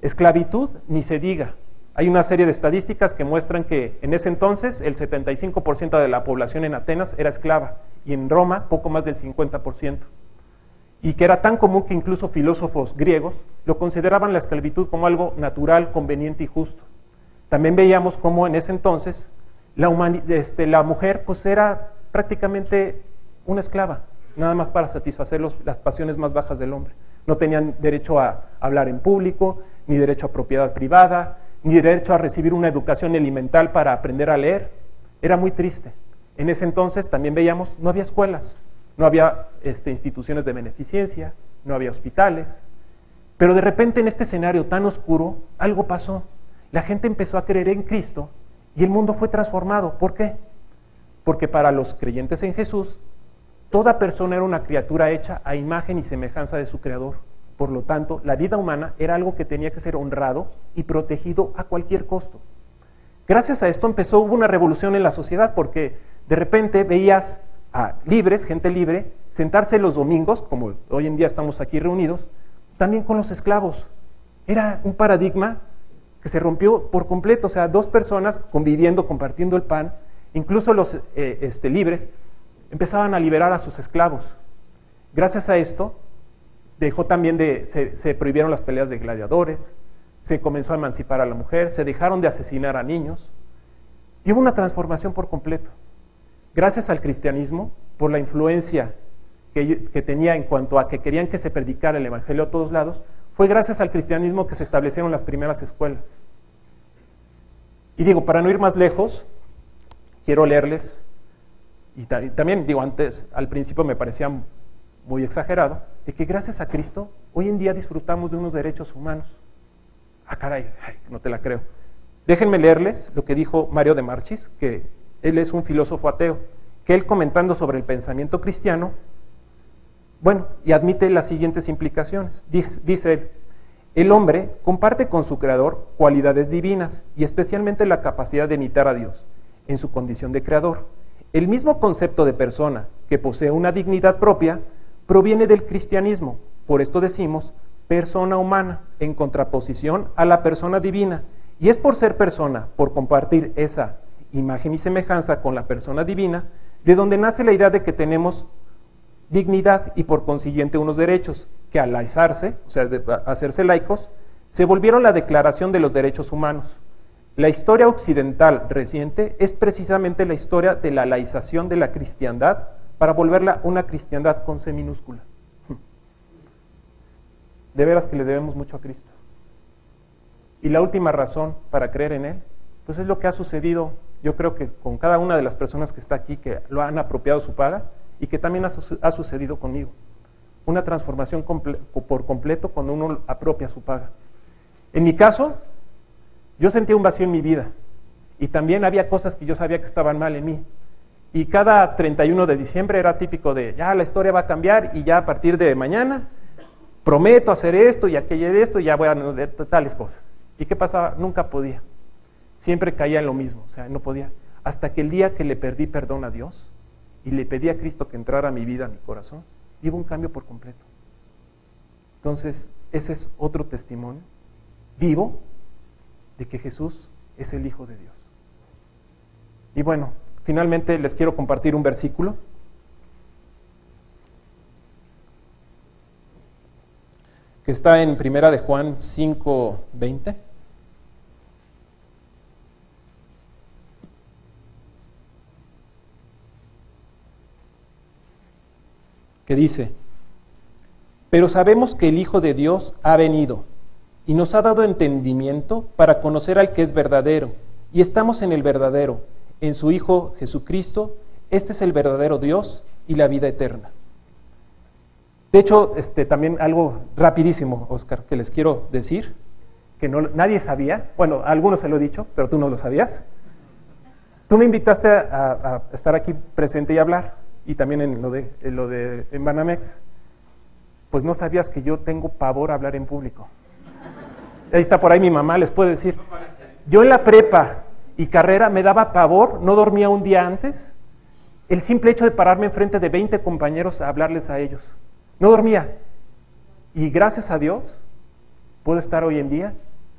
Esclavitud, ni se diga. Hay una serie de estadísticas que muestran que en ese entonces el 75% de la población en Atenas era esclava y en Roma poco más del 50%. Y que era tan común que incluso filósofos griegos lo consideraban la esclavitud como algo natural, conveniente y justo. También veíamos cómo en ese entonces la, este, la mujer pues era prácticamente una esclava, nada más para satisfacer las pasiones más bajas del hombre. No tenían derecho a hablar en público, ni derecho a propiedad privada, ni derecho a recibir una educación elemental para aprender a leer. Era muy triste. En ese entonces también veíamos, no había escuelas, no había este, instituciones de beneficencia, no había hospitales. Pero de repente en este escenario tan oscuro, algo pasó. La gente empezó a creer en Cristo y el mundo fue transformado. ¿Por qué? Porque para los creyentes en Jesús, toda persona era una criatura hecha a imagen y semejanza de su Creador. Por lo tanto, la vida humana era algo que tenía que ser honrado y protegido a cualquier costo. Gracias a esto empezó, una revolución en la sociedad porque de repente veías a libres, gente libre, sentarse los domingos, como hoy en día estamos aquí reunidos, también con los esclavos. Era un paradigma que se rompió por completo, o sea, dos personas conviviendo, compartiendo el pan, incluso los eh, este, libres, empezaban a liberar a sus esclavos. Gracias a esto, dejó también de, se, prohibieron las peleas de gladiadores, se comenzó a emancipar a la mujer, se dejaron de asesinar a niños y hubo una transformación por completo. Gracias al cristianismo, por la influencia que, tenía en cuanto a que querían que se predicara el Evangelio a todos lados, fue gracias al cristianismo que se establecieron las primeras escuelas. Y digo, para no ir más lejos, quiero leerles, y, también digo, antes, al principio me parecía muy exagerado, de que gracias a Cristo hoy en día disfrutamos de unos derechos humanos. Ah, caray, no te la creo. Déjenme leerles lo que dijo Mario de Marchis, que él es un filósofo ateo, que él comentando sobre el pensamiento cristiano, bueno, y admite las siguientes implicaciones. Dice él, el hombre comparte con su creador cualidades divinas y especialmente la capacidad de imitar a Dios en su condición de creador. El mismo concepto de persona que posee una dignidad propia proviene del cristianismo. Por esto decimos persona humana en contraposición a la persona divina. Y es por ser persona, por compartir esa imagen y semejanza con la persona divina, de donde nace la idea de que tenemos dignidad y por consiguiente unos derechos que al laizarse, o sea, de hacerse laicos, se volvieron la Declaración de los Derechos Humanos. La historia occidental reciente es precisamente la historia de la laización de la cristiandad para volverla una cristiandad con C minúscula. De veras que le debemos mucho a Cristo. Y la última razón para creer en Él, pues es lo que ha sucedido, yo creo que con cada una de las personas que está aquí, que lo han apropiado su paga, y que también ha, sucedido conmigo. Una transformación por completo cuando uno apropia su paga. En mi caso, yo sentía un vacío en mi vida y también había cosas que yo sabía que estaban mal en mí. Y cada 31 de diciembre era típico de, ya la historia va a cambiar y ya a partir de mañana prometo hacer esto y aquello de esto y ya voy a de tales cosas. ¿Y qué pasaba? Nunca podía. Siempre caía en lo mismo, o sea, no podía. Hasta que el día que le perdí perdón a Dios, y le pedí a Cristo que entrara a mi vida, a mi corazón, hubo un cambio por completo. Entonces, ese es otro testimonio vivo de que Jesús es el Hijo de Dios. Y bueno, finalmente les quiero compartir un versículo. Que está en Primera de Juan 5:20. que dice, pero sabemos que el Hijo de Dios ha venido y nos ha dado entendimiento para conocer al que es verdadero, y estamos en el verdadero, en su Hijo Jesucristo, este es el verdadero Dios y la vida eterna. De hecho, este, también algo rapidísimo, Oscar, que les quiero decir, que no, nadie sabía, bueno, a algunos se lo he dicho, pero tú no lo sabías. Tú me invitaste a estar aquí presente y hablar y también en lo de, lo de en Banamex, pues no sabías que yo tengo pavor a hablar en público. Ahí está por ahí mi mamá, les puede decir. Yo en la prepa y carrera me daba pavor, no dormía un día antes. El simple hecho de pararme enfrente de 20 compañeros a hablarles a ellos. No dormía. Y gracias a Dios puedo estar hoy en día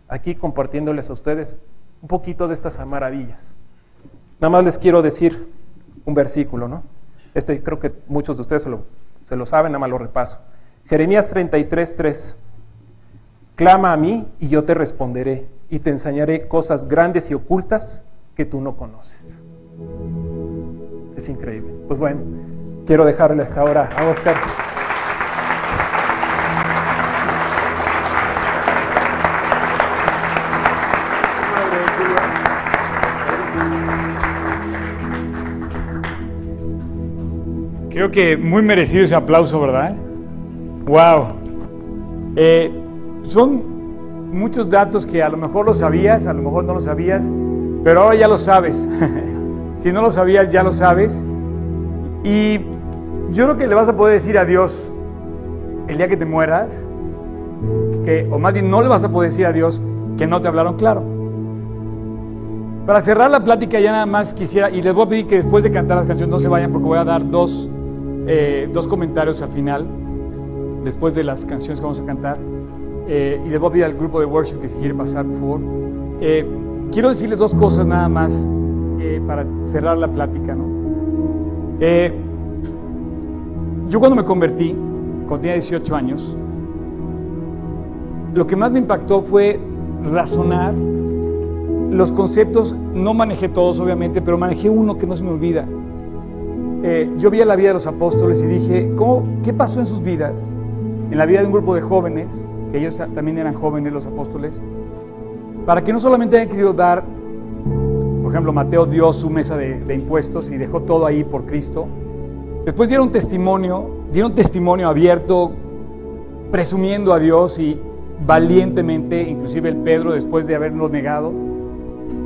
aquí compartiéndoles a ustedes un poquito de estas maravillas. Nada más les quiero decir un versículo, ¿no? Este creo que muchos de ustedes se lo, se lo saben, nada más lo repaso. Jeremías 33, 3. Clama a mí y yo te responderé y te enseñaré cosas grandes y ocultas que tú no conoces. Es increíble. Pues bueno, quiero dejarles ahora a Oscar. Creo que muy merecido ese aplauso, ¿verdad? ¡Wow! Eh, son muchos datos que a lo mejor lo sabías, a lo mejor no lo sabías, pero ahora ya lo sabes. si no lo sabías, ya lo sabes. Y yo creo que le vas a poder decir a Dios el día que te mueras, que, o más bien no le vas a poder decir a Dios que no te hablaron claro. Para cerrar la plática ya nada más quisiera, y les voy a pedir que después de cantar las canciones no se vayan porque voy a dar dos eh, dos comentarios al final, después de las canciones que vamos a cantar. Eh, y les voy a pedir al grupo de worship que si quiere pasar, por favor. Eh, quiero decirles dos cosas nada más para cerrar la plática. ¿no? yo cuando me convertí, cuando tenía 18 años, lo que más me impactó fue razonar los conceptos, no manejé todos obviamente, pero manejé uno que no se me olvida. Eh, yo vi la vida de los apóstoles y dije, ¿cómo, ¿qué pasó en sus vidas? En la vida de un grupo de jóvenes, que ellos también eran jóvenes los apóstoles, para que no solamente hayan querido dar, por ejemplo, Mateo dio su mesa de, de impuestos y dejó todo ahí por Cristo, después dieron testimonio, dieron testimonio abierto, presumiendo a Dios y valientemente, inclusive el Pedro después de haberlo negado.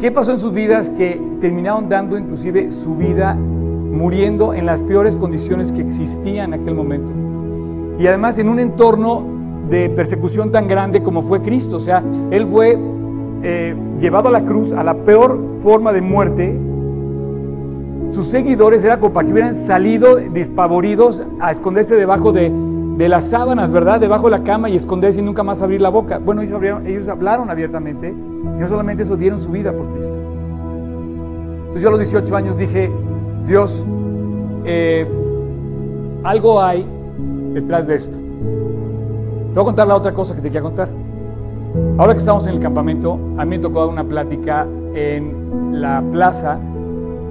¿Qué pasó en sus vidas que terminaron dando inclusive su vida muriendo en las peores condiciones que existían en aquel momento? Y además en un entorno de persecución tan grande como fue Cristo. O sea, Él fue eh, llevado a la cruz a la peor forma de muerte. Sus seguidores era como para que hubieran salido despavoridos a esconderse debajo de, de las sábanas, ¿verdad? Debajo de la cama y esconderse y nunca más abrir la boca. Bueno, ellos, ellos hablaron abiertamente y no solamente eso, dieron su vida por Cristo. Entonces yo a los 18 años dije, Dios, eh, algo hay detrás de esto. Te voy a contar la otra cosa que te quería contar. Ahora que estamos en el campamento, a mí me tocó dar una plática en la plaza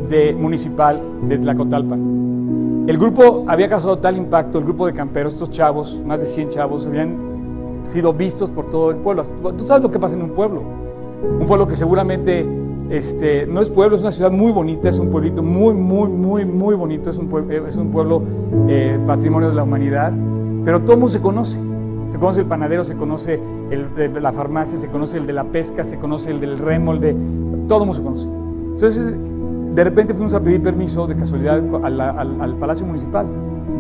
de, municipal de Tlacotalpan. El grupo había causado tal impacto, el grupo de camperos, estos chavos, más de 100 chavos, habían sido vistos por todo el pueblo. Tú sabes lo que pasa en un pueblo. Un pueblo que seguramente este, no es pueblo, es una ciudad muy bonita, es un pueblito muy, muy, muy, muy bonito, es un un pueblo eh, patrimonio de la humanidad, pero todo el mundo se conoce. Se conoce el panadero, se conoce la farmacia, se conoce el de la pesca, se conoce el del remo. Todo el mundo se conoce. Entonces, de repente fuimos a pedir permiso de casualidad al, Palacio Municipal.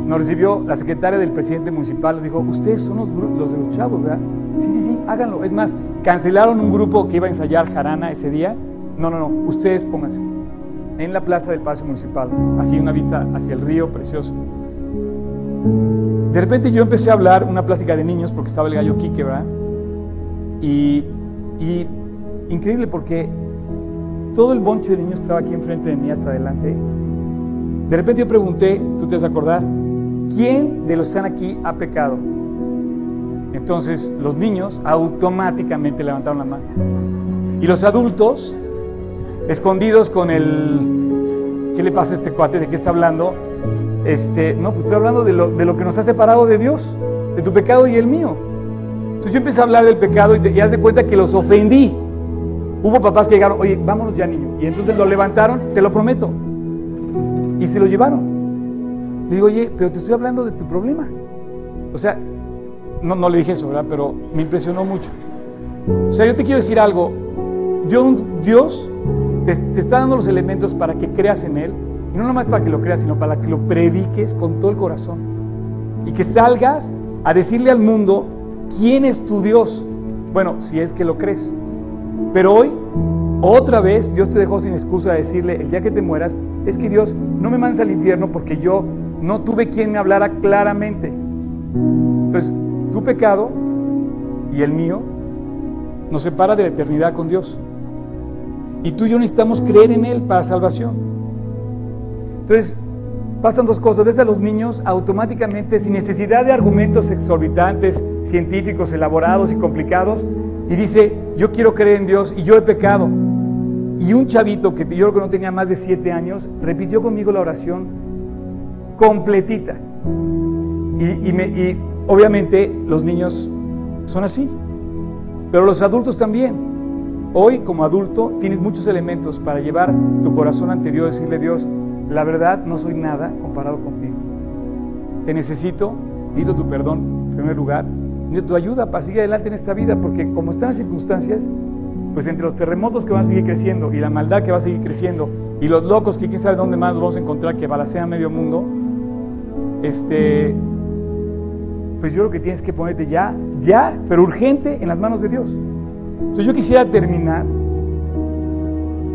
Nos recibió la secretaria del presidente municipal, nos dijo, ustedes son los, los de los chavos, ¿verdad? Sí, sí, sí, háganlo. Es más, cancelaron un grupo que iba a ensayar jarana ese día. No, no, no, ustedes pónganse en la plaza del Palacio Municipal, así una vista hacia el río precioso. De repente yo empecé a hablar una plática de niños porque estaba el gallo Quique, ¿verdad? Y, increíble porque todo el bonche de niños que estaba aquí enfrente de mí hasta adelante, de repente yo pregunté, tú te vas a acordar, ¿quién de los que están aquí ha pecado? Entonces los niños automáticamente levantaron la mano. Y los adultos, escondidos con el, ¿qué le pasa a este cuate? ¿De qué está hablando? Este, no, pues estoy hablando de lo, de lo que nos ha separado de Dios, de tu pecado y el mío. Entonces yo empecé a hablar del pecado y, te, haz de cuenta que los ofendí. Hubo papás que llegaron, oye, vámonos ya niño. Y entonces lo levantaron, te lo prometo. Y se lo llevaron. Le digo, oye, pero te estoy hablando de tu problema. O sea, no, no le dije eso, ¿verdad? Pero me impresionó mucho. O sea, yo te quiero decir algo. Dios, Dios te, está dando los elementos para que creas en Él. Y no nomás para que lo creas, sino para que lo prediques con todo el corazón. Y que salgas a decirle al mundo quién es tu Dios. Bueno, si es que lo crees. Pero hoy, otra vez, Dios te dejó sin excusa de decirle, el día que te mueras, es que Dios no me mandes al infierno porque yo no tuve quien me hablara claramente. Entonces, tu pecado y el mío nos separa de la eternidad con Dios. Y tú y yo necesitamos creer en Él para salvación. Entonces, pasan dos cosas. Ves a los niños automáticamente, sin necesidad de argumentos exorbitantes, científicos, elaborados y complicados, y dice, yo quiero creer en Dios y yo he pecado. Y un chavito que yo creo que no tenía más de siete años, repitió conmigo la oración completita. Y, y obviamente los niños son así, pero los adultos también. Hoy como adulto tienes muchos elementos para llevar tu corazón ante Dios y decirle Dios, la verdad no soy nada comparado contigo. Te necesito, necesito tu perdón en primer lugar, tu ayuda para seguir adelante en esta vida, porque como están las circunstancias, pues entre los terremotos que van a seguir creciendo y la maldad que va a seguir creciendo y los locos que quién sabe dónde más vamos a encontrar que balacean medio mundo, este, pues yo creo que tienes que ponerte ya, ya, pero urgente en las manos de Dios. Entonces yo quisiera terminar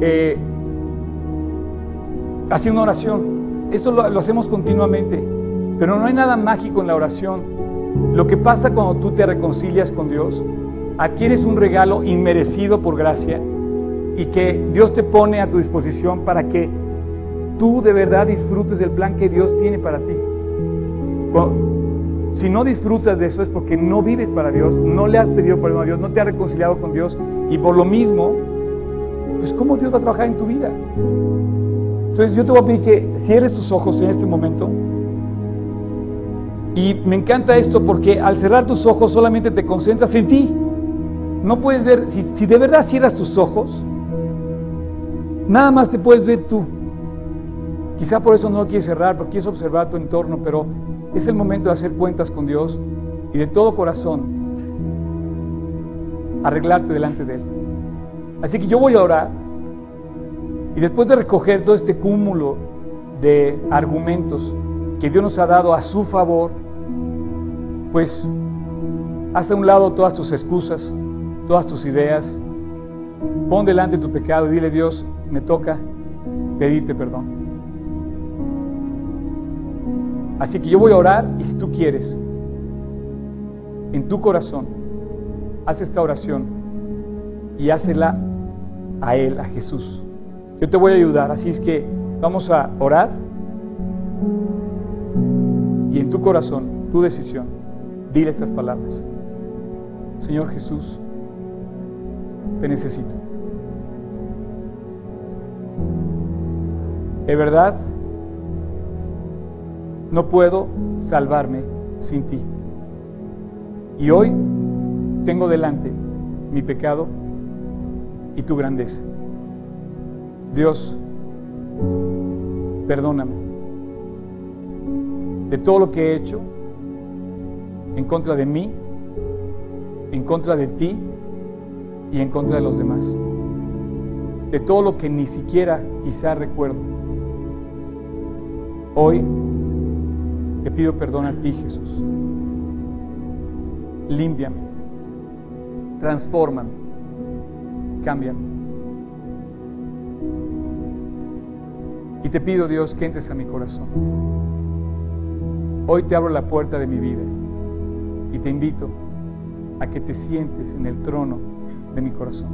eh, haciendo una oración. Eso lo hacemos continuamente, pero no hay nada mágico en la oración. Lo que pasa cuando tú te reconcilias con Dios, adquieres un regalo inmerecido por gracia y que Dios te pone a tu disposición para que tú de verdad disfrutes del plan que Dios tiene para ti. Si no disfrutas de eso es porque no vives para Dios, no le has pedido perdón a Dios, no te has reconciliado con Dios y por lo mismo, pues ¿cómo Dios va a trabajar en tu vida? Entonces yo te voy a pedir que cierres tus ojos en este momento. Y me encanta esto porque al cerrar tus ojos solamente te concentras en ti. No puedes ver, si, de verdad cierras tus ojos, nada más te puedes ver tú. Quizá por eso no lo quieres cerrar, porque quieres observar tu entorno, pero es el momento de hacer cuentas con Dios y de todo corazón arreglarte delante de Él. Así que yo voy a orar y después de recoger todo este cúmulo de argumentos que Dios nos ha dado a su favor, pues haz a un lado todas tus excusas, todas tus ideas, pon delante tu pecado y dile Dios, me toca pedirte perdón. Así que yo voy a orar y si tú quieres, en tu corazón, haz esta oración y hácela a Él, a Jesús. Yo te voy a ayudar, así es que vamos a orar y en tu corazón, tu decisión, dile estas palabras. Señor Jesús, te necesito. De verdad, no puedo salvarme sin ti. Y hoy tengo delante mi pecado y tu grandeza. Dios, perdóname de todo lo que he hecho en contra de mí, en contra de ti y en contra de los demás. De todo lo que ni siquiera quizá recuerdo. Hoy te pido perdón a ti, Jesús. Límpiame, transfórmame, cámbiame. Y te pido, Dios, que entres a mi corazón. Hoy te abro la puerta de mi vida y te invito a que te sientes en el trono de mi corazón.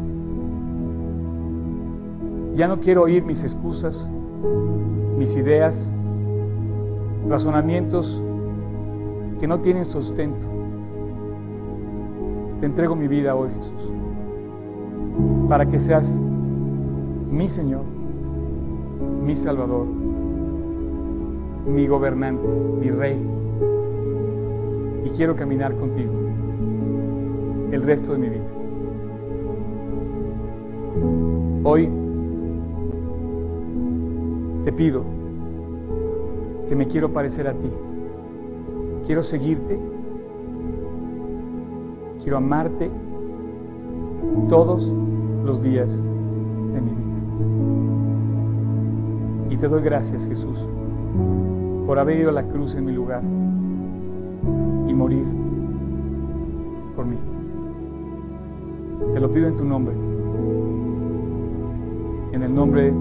Ya no quiero oír mis excusas, mis ideas, razonamientos que no tienen sustento. Te entrego mi vida hoy, Jesús, para que seas mi Señor, mi Salvador, mi gobernante, mi Rey. Y quiero caminar contigo el resto de mi vida. Hoy te pido que me quiero parecer a ti. Quiero seguirte. Quiero amarte todos los días de mi vida. Y te doy gracias, Jesús, por haber ido a la cruz en mi lugar y morir por mí. Te lo pido en tu nombre, en el nombre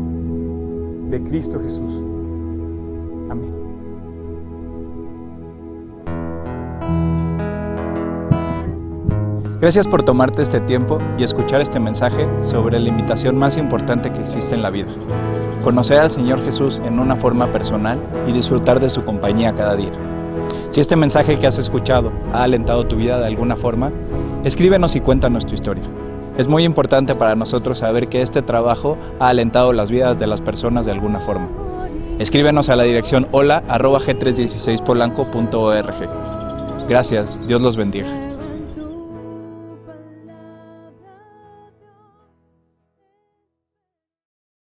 de Cristo Jesús. Gracias por tomarte este tiempo y escuchar este mensaje sobre la invitación más importante que existe en la vida. Conocer al Señor Jesús en una forma personal y disfrutar de su compañía cada día. Si este mensaje que has escuchado ha alentado tu vida de alguna forma, escríbenos y cuéntanos tu historia. Es muy importante para nosotros saber que este trabajo ha alentado las vidas de las personas de alguna forma. Escríbenos a la dirección hola g 316 polancoorg Gracias, Dios los bendiga.